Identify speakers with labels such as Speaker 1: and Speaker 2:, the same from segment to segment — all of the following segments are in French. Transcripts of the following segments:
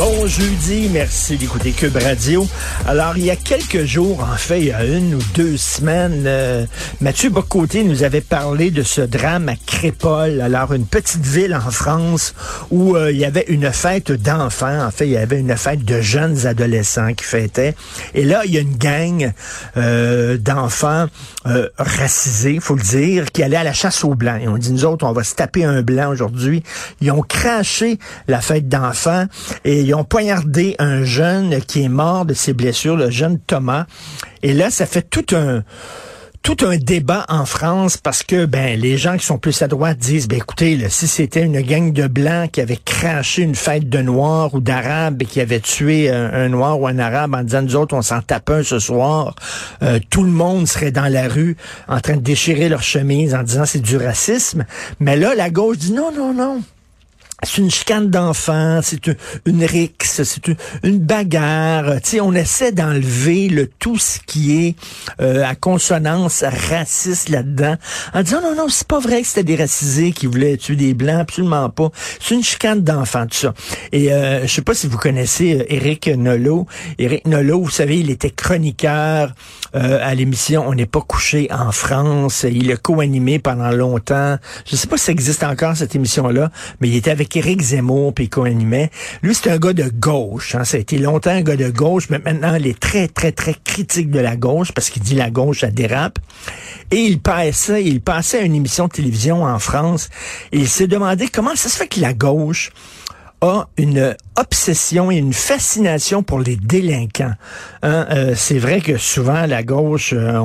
Speaker 1: Bon jeudi, merci d'écouter Cube Radio. Alors, il y a quelques jours, en fait, il y a une ou deux semaines, euh, Mathieu Bocoté nous avait parlé de ce drame à Crépole. Alors, une petite ville en France où euh, il y avait une fête d'enfants. En fait, il y avait une fête de jeunes adolescents qui fêtaient. Et là, il y a une gang euh, d'enfants racisés, faut le dire, qui allaient à la chasse aux blancs. On dit, nous autres, on va se taper un blanc aujourd'hui. Ils ont craché la fête d'enfants et ils ont poignardé un jeune qui est mort de ses blessures, le jeune Thomas. Et là, ça fait tout un tout un débat en France parce que ben les gens qui sont plus à droite disent ben écoutez si c'était une gang de blancs qui avait craché une fête de noirs ou d'arabes et qui avait tué un, un, noir ou un arabe en disant nous autres on s'en tape un ce soir euh, tout le monde serait dans la rue en train de déchirer leur chemise en disant c'est du racisme mais là la gauche dit non non non c'est une chicane d'enfants, c'est une, une rixe, c'est une, bagarre. Tu on essaie d'enlever le tout ce qui est euh, à consonance raciste là-dedans, en disant non non, c'est pas vrai que c'était des racisés qui voulaient tuer des blancs, absolument pas. C'est une chicane d'enfants tout ça. Et euh, je sais pas si vous connaissez Eric Nolot. Eric Nolot, vous savez, il était chroniqueur euh, à l'émission On n'est pas couché en France. Il a co-animé pendant longtemps. Je sais pas si ça existe encore cette émission-là, mais il était avec Éric Zemmour puis. Lui, c'est un gars de gauche. Hein. Ça a été longtemps un gars de gauche, mais maintenant, il est très, très, très critique de la gauche parce qu'il dit la gauche, ça dérape. Et il passait, il passait à une émission de télévision en France il s'est demandé comment ça se fait que la gauche a une obsession et une fascination pour les délinquants. Hein, euh, c'est vrai que souvent la gauche euh,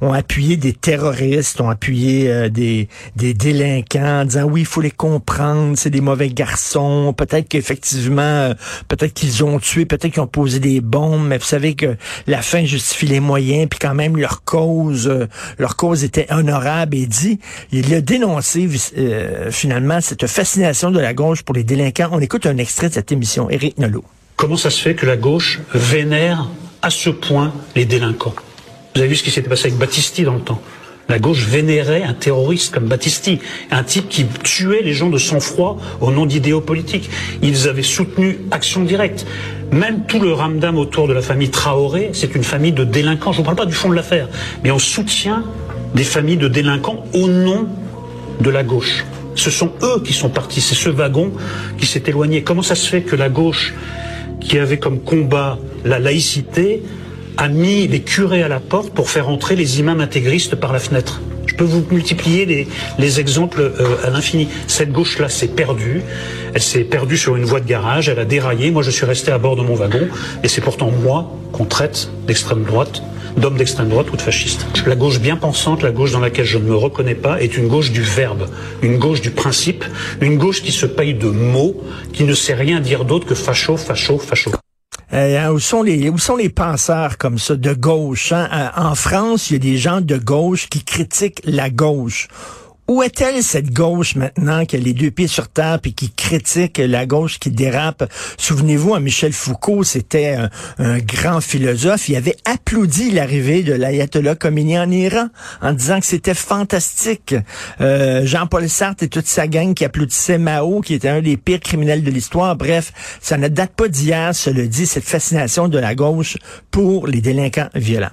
Speaker 1: ont, appuyé des terroristes, ont appuyé euh, des, des délinquants en disant oui, il faut les comprendre, c'est des mauvais garçons, peut-être qu'effectivement, euh, peut-être qu'ils ont tué, peut-être qu'ils ont posé des bombes, mais vous savez que la fin justifie les moyens, puis quand même leur cause, euh, leur cause était honorable et dit, il a dénoncé finalement cette fascination de la gauche pour les délinquants. On écoute un extrait de cette émission. Éric Nolot.
Speaker 2: Comment ça se fait que la gauche vénère à ce point les délinquants? Vous avez vu ce qui s'était passé avec Battisti dans le temps. La gauche vénérait un terroriste comme Battisti, un type qui tuait les gens de sang-froid au nom d'idéaux politiques. Ils avaient soutenu Action Directe. Même tout le ramdam autour de la famille Traoré, c'est une famille de délinquants. Je ne vous parle pas du fond de l'affaire, mais on soutient des familles de délinquants au nom de la gauche. Ce sont eux qui sont partis, c'est ce wagon qui s'est éloigné. Comment ça se fait que la gauche, qui avait comme combat la laïcité, a mis les curés à la porte pour faire entrer les imams intégristes par la fenêtre? Je peux vous multiplier les, les exemples euh, à l'infini. Cette gauche-là s'est perdue. Elle s'est perdue sur une voie de garage. Elle a déraillé. Moi, je suis resté à bord de mon wagon. Et c'est pourtant moi qu'on traite d'extrême droite d'homme d'extrême droite ou de fasciste. La gauche bien pensante, la gauche dans laquelle je ne me reconnais pas, est une gauche du verbe, une gauche du principe, une gauche qui se paye de mots, qui ne sait rien dire d'autre que facho, facho, facho.
Speaker 1: Euh, où sont les où sont les penseurs comme ça de gauche hein? En France, il y a des gens de gauche qui critiquent la gauche. Où est-elle cette gauche maintenant qui a les deux pieds sur terre et qui critique la gauche qui dérape? Souvenez-vous, à Michel Foucault, c'était un, grand philosophe. Il avait applaudi l'arrivée de l'ayatollah Khomeini en Iran en disant que c'était fantastique. Euh, Jean-Paul Sartre et toute sa gang qui applaudissait Mao, qui était un des pires criminels de l'histoire. Bref, ça ne date pas d'hier, cela dit, cette fascination de la gauche pour les délinquants violents.